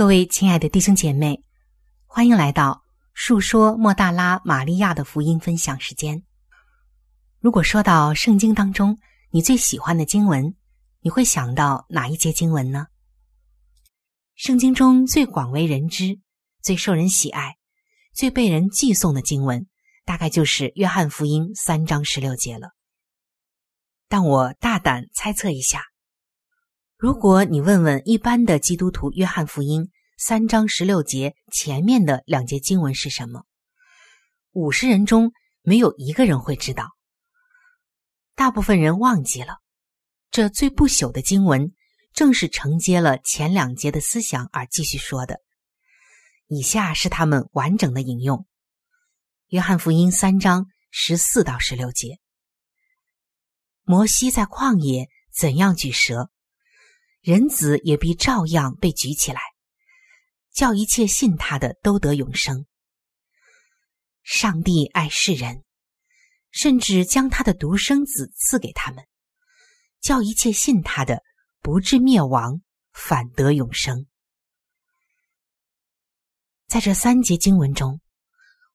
各位亲爱的弟兄姐妹，欢迎来到述说莫大拉玛利亚的福音分享时间。如果说到圣经当中你最喜欢的经文，你会想到哪一节经文呢？圣经中最广为人知、最受人喜爱、最被人寄送的经文，大概就是约翰福音三章十六节了。但我大胆猜测一下。如果你问问一般的基督徒，约翰福音三章十六节前面的两节经文是什么？五十人中没有一个人会知道。大部分人忘记了，这最不朽的经文正是承接了前两节的思想而继续说的。以下是他们完整的引用：约翰福音三章十四到十六节，摩西在旷野怎样举蛇？人子也必照样被举起来，叫一切信他的都得永生。上帝爱世人，甚至将他的独生子赐给他们，叫一切信他的不至灭亡，反得永生。在这三节经文中，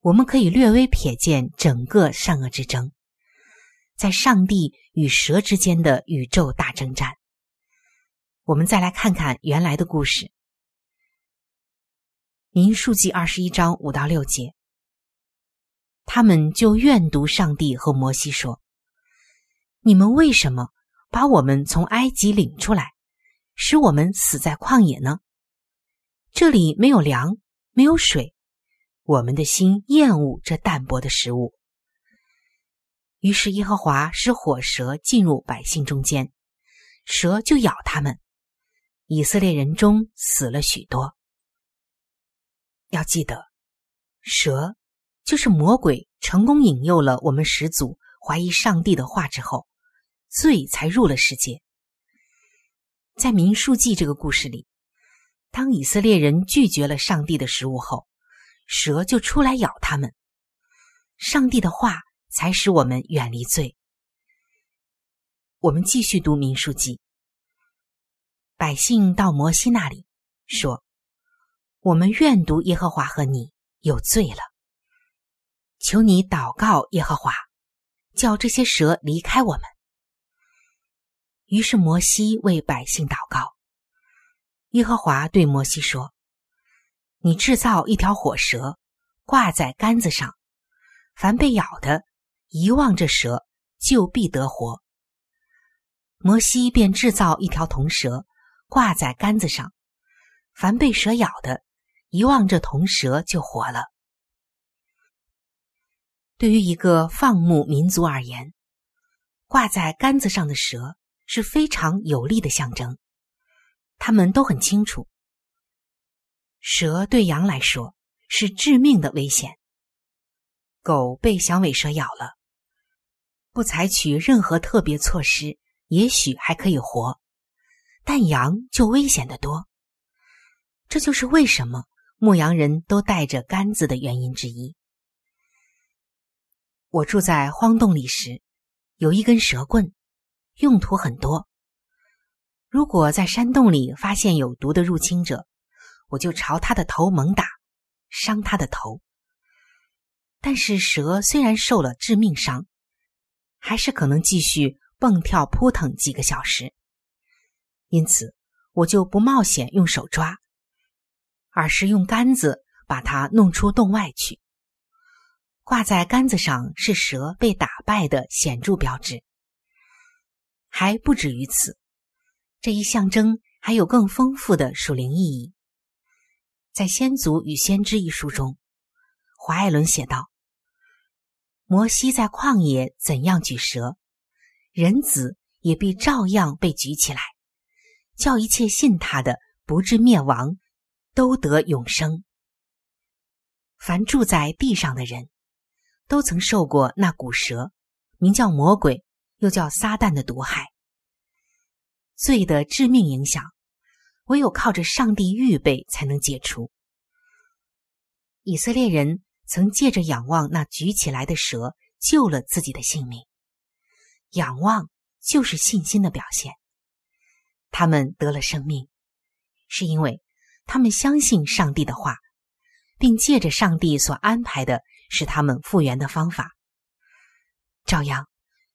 我们可以略微瞥见整个善恶之争，在上帝与蛇之间的宇宙大征战。我们再来看看原来的故事，《民数记》二十一章五到六节，他们就怨读上帝和摩西说：“你们为什么把我们从埃及领出来，使我们死在旷野呢？这里没有粮，没有水，我们的心厌恶这淡薄的食物。”于是耶和华使火蛇进入百姓中间，蛇就咬他们，以色列人中死了许多。要记得，蛇就是魔鬼成功引诱了我们始祖怀疑上帝的话之后，罪才入了世界。在民数记这个故事里，当以色列人拒绝了上帝的食物后，蛇就出来咬他们。上帝的话才使我们远离罪。我们继续读民数记，百姓到摩西那里说。我们愿读耶和华和你有罪了，求你祷告耶和华，叫这些蛇离开我们。于是摩西为百姓祷告，耶和华对摩西说：“你制造一条火蛇，挂在杆子上，凡被咬的，遗忘这蛇，就必得活。”摩西便制造一条铜蛇，挂在杆子上，凡被蛇咬的。一望这铜蛇就活了。对于一个放牧民族而言，挂在杆子上的蛇是非常有力的象征。他们都很清楚，蛇对羊来说是致命的危险。狗被响尾蛇咬了，不采取任何特别措施，也许还可以活，但羊就危险的多。这就是为什么。牧羊人都带着杆子的原因之一。我住在荒洞里时，有一根蛇棍，用途很多。如果在山洞里发现有毒的入侵者，我就朝他的头猛打，伤他的头。但是蛇虽然受了致命伤，还是可能继续蹦跳扑腾几个小时，因此我就不冒险用手抓。而是用杆子把它弄出洞外去。挂在杆子上是蛇被打败的显著标志。还不止于此，这一象征还有更丰富的属灵意义。在《先祖与先知》一书中，华爱伦写道：“摩西在旷野怎样举蛇，人子也必照样被举起来，叫一切信他的不至灭亡。”都得永生。凡住在地上的人，都曾受过那古蛇，名叫魔鬼，又叫撒旦的毒害。罪的致命影响，唯有靠着上帝预备才能解除。以色列人曾借着仰望那举起来的蛇，救了自己的性命。仰望就是信心的表现。他们得了生命，是因为。他们相信上帝的话，并借着上帝所安排的使他们复原的方法。照样，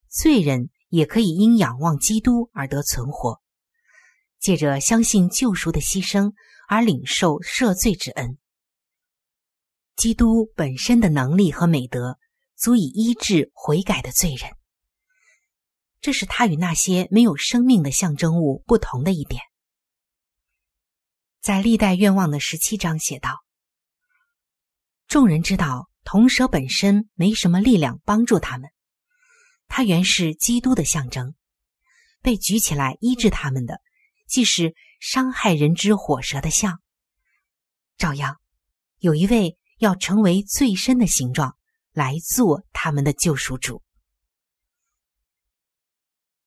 罪人也可以因仰望基督而得存活，借着相信救赎的牺牲而领受赦罪之恩。基督本身的能力和美德足以医治悔改的罪人，这是他与那些没有生命的象征物不同的一点。在历代愿望的十七章写道：“众人知道铜蛇本身没什么力量帮助他们，它原是基督的象征，被举起来医治他们的，既是伤害人之火蛇的像。照样，有一位要成为最深的形状来做他们的救赎主。”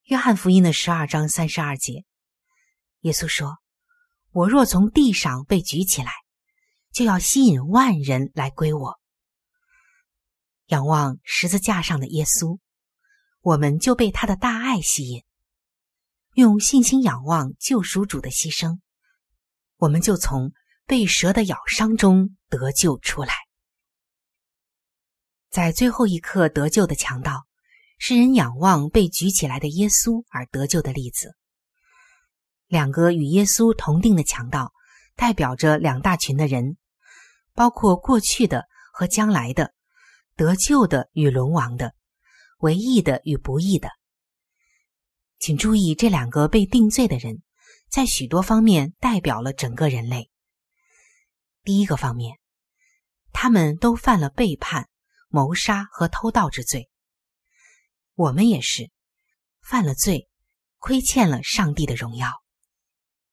约翰福音的十二章三十二节，耶稣说。我若从地上被举起来，就要吸引万人来归我。仰望十字架上的耶稣，我们就被他的大爱吸引。用信心仰望救赎主的牺牲，我们就从被蛇的咬伤中得救出来。在最后一刻得救的强盗，是人仰望被举起来的耶稣而得救的例子。两个与耶稣同定的强盗，代表着两大群的人，包括过去的和将来的，得救的与沦亡的，为义的与不义的。请注意，这两个被定罪的人，在许多方面代表了整个人类。第一个方面，他们都犯了背叛、谋杀和偷盗之罪。我们也是犯了罪，亏欠了上帝的荣耀，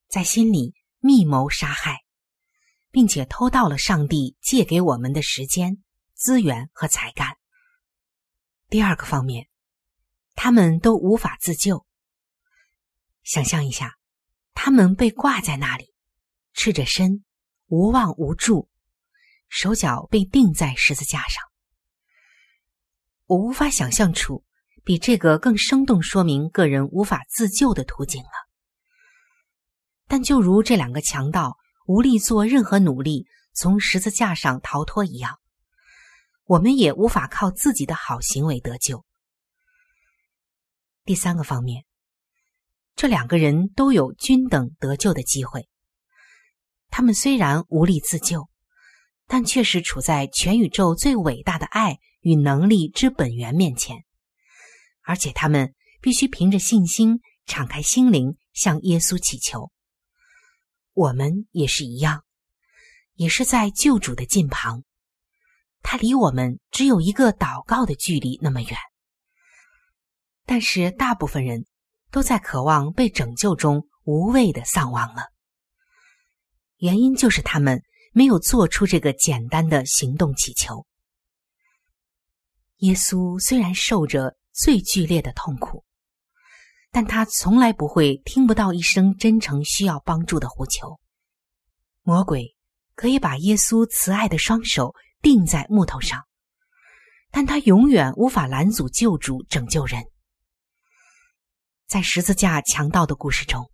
在心里密谋杀害，并且偷盗了上帝借给我们的时间、资源和才干。第二个方面，他们都无法自救。想象一下，他们被挂在那里，赤着身，无望无助，手脚被钉在十字架上。我无法想象出比这个更生动说明个人无法自救的图景了。但就如这两个强盗无力做任何努力从十字架上逃脱一样，我们也无法靠自己的好行为得救。第三个方面。这两个人都有均等得救的机会。他们虽然无力自救，但却是处在全宇宙最伟大的爱与能力之本源面前，而且他们必须凭着信心敞开心灵向耶稣祈求。我们也是一样，也是在救主的近旁，他离我们只有一个祷告的距离那么远。但是大部分人。都在渴望被拯救中无谓的丧亡了。原因就是他们没有做出这个简单的行动祈求。耶稣虽然受着最剧烈的痛苦，但他从来不会听不到一声真诚需要帮助的呼求。魔鬼可以把耶稣慈爱的双手钉在木头上，但他永远无法拦阻救主拯救人。在十字架强盗的故事中，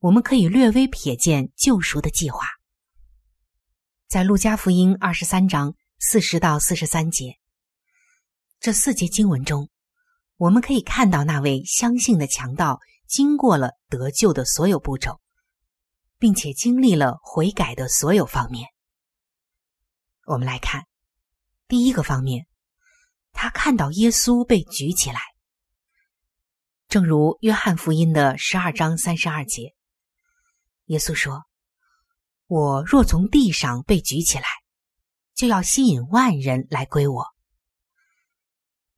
我们可以略微瞥见救赎的计划。在路加福音二十三章四十到四十三节，这四节经文中，我们可以看到那位相信的强盗经过了得救的所有步骤，并且经历了悔改的所有方面。我们来看第一个方面，他看到耶稣被举起来。正如约翰福音的十二章三十二节，耶稣说：“我若从地上被举起来，就要吸引万人来归我。”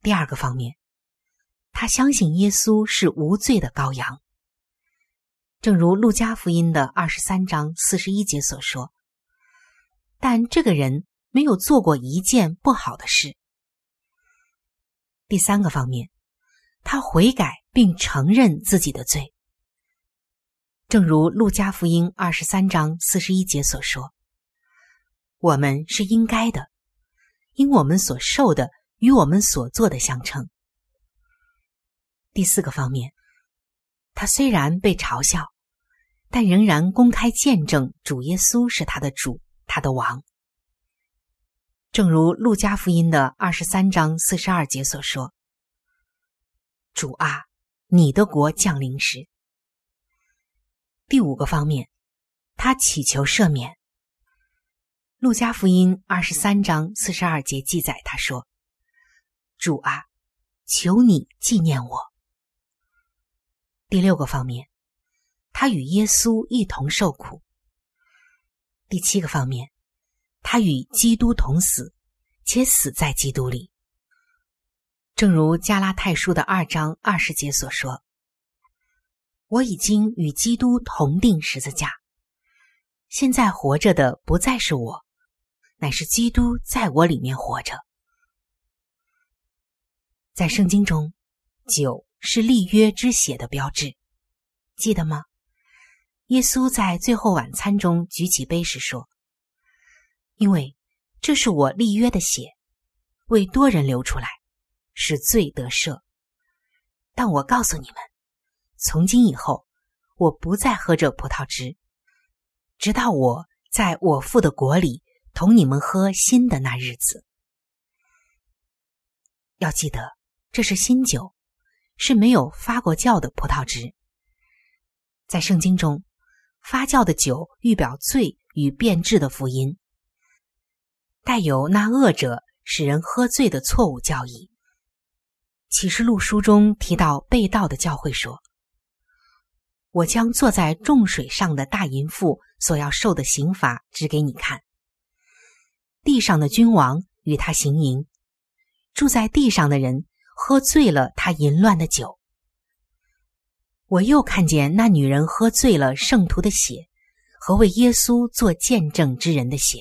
第二个方面，他相信耶稣是无罪的羔羊。正如路加福音的二十三章四十一节所说，但这个人没有做过一件不好的事。第三个方面，他悔改。并承认自己的罪，正如路加福音二十三章四十一节所说：“我们是应该的，因我们所受的与我们所做的相称。”第四个方面，他虽然被嘲笑，但仍然公开见证主耶稣是他的主，他的王。正如路加福音的二十三章四十二节所说：“主啊。”你的国降临时，第五个方面，他祈求赦免。路加福音二十三章四十二节记载，他说：“主啊，求你纪念我。”第六个方面，他与耶稣一同受苦。第七个方面，他与基督同死，且死在基督里。正如加拉太书的二章二十节所说：“我已经与基督同定十字架，现在活着的不再是我，乃是基督在我里面活着。”在圣经中，酒是立约之血的标志，记得吗？耶稣在最后晚餐中举起杯时说：“因为这是我立约的血，为多人流出来。”是罪得赦，但我告诉你们，从今以后，我不再喝这葡萄汁，直到我在我父的国里同你们喝新的那日子。要记得，这是新酒，是没有发过酵的葡萄汁。在圣经中，发酵的酒预表罪与变质的福音，带有那恶者使人喝醉的错误教义。启示录书中提到被盗的教会说：“我将坐在众水上的大淫妇所要受的刑罚指给你看。地上的君王与他行淫，住在地上的人喝醉了他淫乱的酒。我又看见那女人喝醉了圣徒的血和为耶稣做见证之人的血。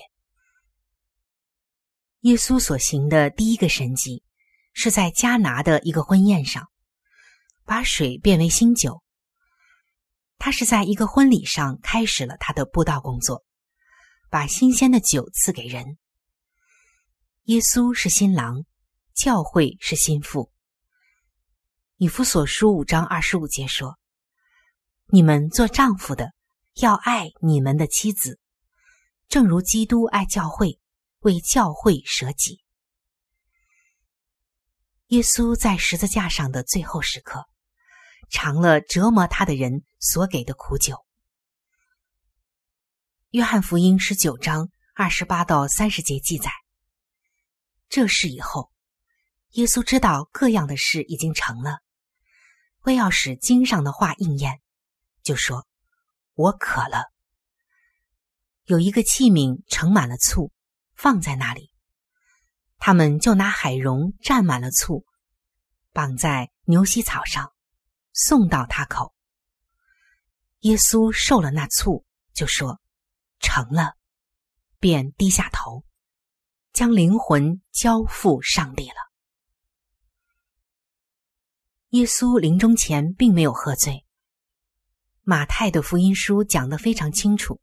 耶稣所行的第一个神迹，是在加拿的一个婚宴上，把水变为新酒。他是在一个婚礼上开始了他的布道工作，把新鲜的酒赐给人。耶稣是新郎，教会是心腹。以弗所书五章二十五节说：“你们做丈夫的要爱你们的妻子，正如基督爱教会。”为教会舍己。耶稣在十字架上的最后时刻，尝了折磨他的人所给的苦酒。约翰福音十九章二十八到三十节记载：这事以后，耶稣知道各样的事已经成了，为要使经上的话应验，就说：“我渴了。”有一个器皿盛满了醋。放在那里，他们就拿海蓉蘸满了醋，绑在牛膝草上，送到他口。耶稣受了那醋，就说：“成了。”便低下头，将灵魂交付上帝了。耶稣临终前并没有喝醉。马太的福音书讲得非常清楚，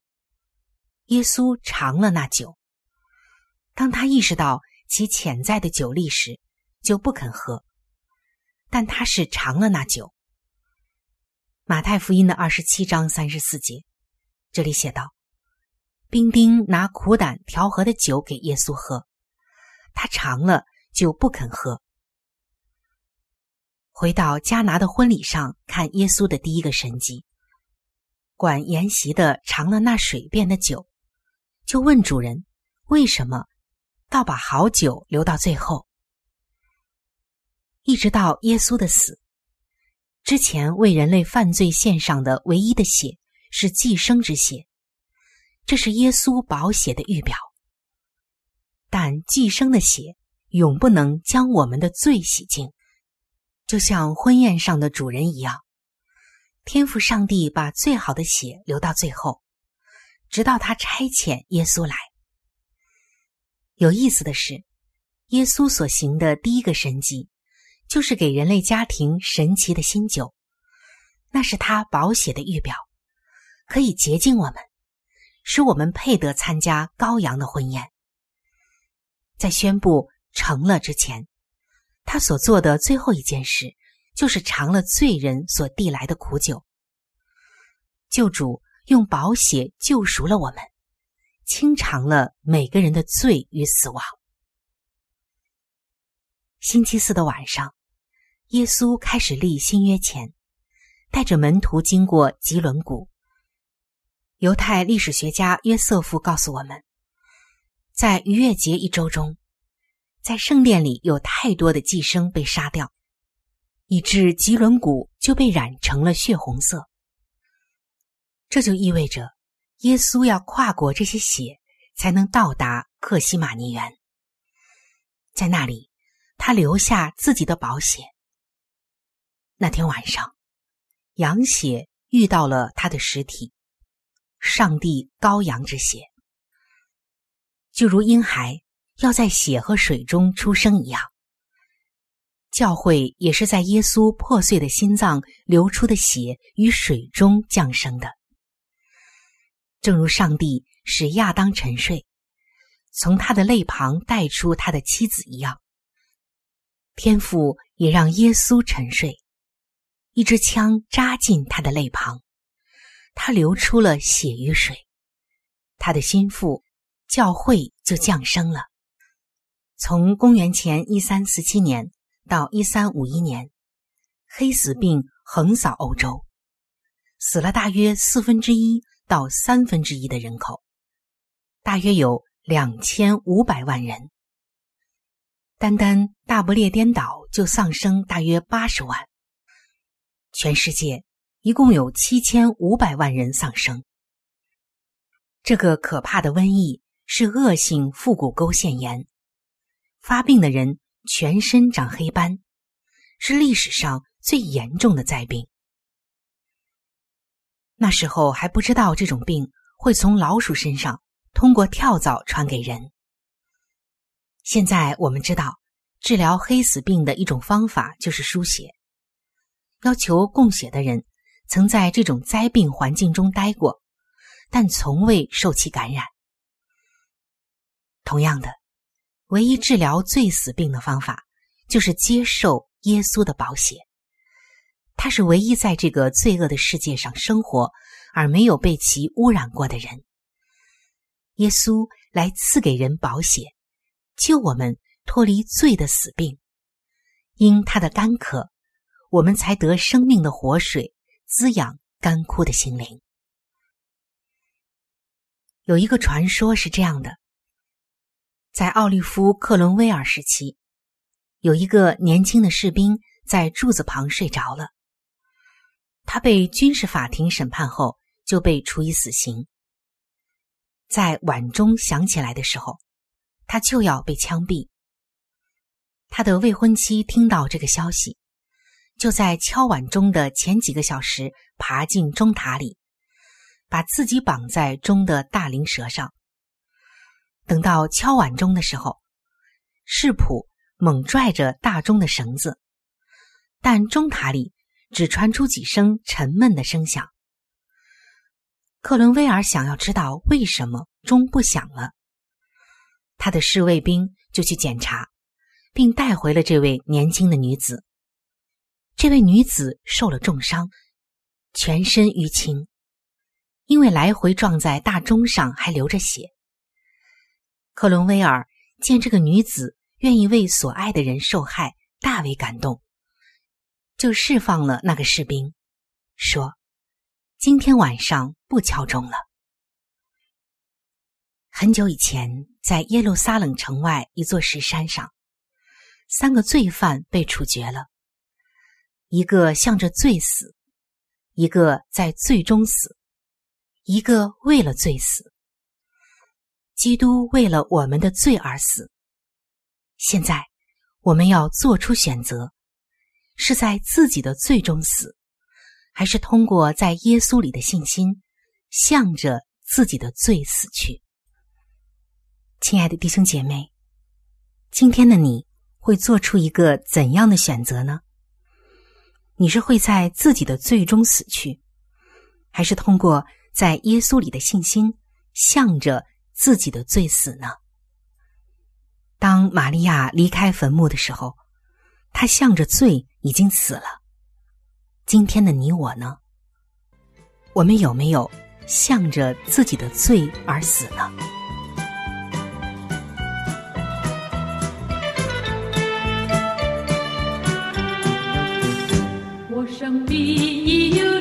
耶稣尝了那酒。当他意识到其潜在的酒力时，就不肯喝。但他是尝了那酒。马太福音的二十七章三十四节，这里写道：“兵丁拿苦胆调和的酒给耶稣喝，他尝了就不肯喝。”回到加拿的婚礼上看耶稣的第一个神迹，管筵席的尝了那水变的酒，就问主人为什么。倒把好酒留到最后，一直到耶稣的死之前，为人类犯罪献上的唯一的血是寄生之血，这是耶稣宝血的预表。但寄生的血永不能将我们的罪洗净，就像婚宴上的主人一样，天赋上帝把最好的血留到最后，直到他差遣耶稣来。有意思的是，耶稣所行的第一个神迹，就是给人类家庭神奇的新酒，那是他宝血的预表，可以洁净我们，使我们配得参加羔羊的婚宴。在宣布成了之前，他所做的最后一件事，就是尝了罪人所递来的苦酒。救主用宝血救赎了我们。清偿了每个人的罪与死亡。星期四的晚上，耶稣开始立新约前，带着门徒经过吉伦谷。犹太历史学家约瑟夫告诉我们，在逾越节一周中，在圣殿里有太多的寄生被杀掉，以致吉伦谷就被染成了血红色。这就意味着。耶稣要跨过这些血，才能到达克西马尼园。在那里，他留下自己的宝血。那天晚上，羊血遇到了他的尸体，上帝羔羊之血，就如婴孩要在血和水中出生一样。教会也是在耶稣破碎的心脏流出的血与水中降生的。正如上帝使亚当沉睡，从他的肋旁带出他的妻子一样，天父也让耶稣沉睡，一支枪扎进他的肋旁，他流出了血与水，他的心腹教会就降生了。从公元前一三四七年到一三五一年，黑死病横扫欧洲，死了大约四分之一。到三分之一的人口，大约有两千五百万人。单单大不列颠岛就丧生大约八十万。全世界一共有七千五百万人丧生。这个可怕的瘟疫是恶性腹股沟腺炎，发病的人全身长黑斑，是历史上最严重的灾病。那时候还不知道这种病会从老鼠身上通过跳蚤传给人。现在我们知道，治疗黑死病的一种方法就是输血。要求供血的人曾在这种灾病环境中待过，但从未受其感染。同样的，唯一治疗罪死病的方法就是接受耶稣的宝血。他是唯一在这个罪恶的世界上生活而没有被其污染过的人。耶稣来赐给人宝血，救我们脱离罪的死病。因他的干渴，我们才得生命的活水，滋养干枯的心灵。有一个传说是这样的：在奥利夫·克伦威尔时期，有一个年轻的士兵在柱子旁睡着了。他被军事法庭审判后，就被处以死刑。在晚钟响起来的时候，他就要被枪毙。他的未婚妻听到这个消息，就在敲晚钟的前几个小时爬进钟塔里，把自己绑在钟的大灵蛇上。等到敲晚钟的时候，士普猛拽着大钟的绳子，但钟塔里。只传出几声沉闷的声响。克伦威尔想要知道为什么钟不响了，他的侍卫兵就去检查，并带回了这位年轻的女子。这位女子受了重伤，全身淤青，因为来回撞在大钟上还流着血。克伦威尔见这个女子愿意为所爱的人受害，大为感动。就释放了那个士兵，说：“今天晚上不敲钟了。”很久以前，在耶路撒冷城外一座石山上，三个罪犯被处决了，一个向着罪死，一个在罪中死，一个为了罪死。基督为了我们的罪而死。现在，我们要做出选择。是在自己的罪中死，还是通过在耶稣里的信心，向着自己的罪死去？亲爱的弟兄姐妹，今天的你会做出一个怎样的选择呢？你是会在自己的罪中死去，还是通过在耶稣里的信心，向着自己的罪死呢？当玛利亚离开坟墓的时候，她向着罪。已经死了。今天的你我呢？我们有没有向着自己的罪而死呢？我生命已有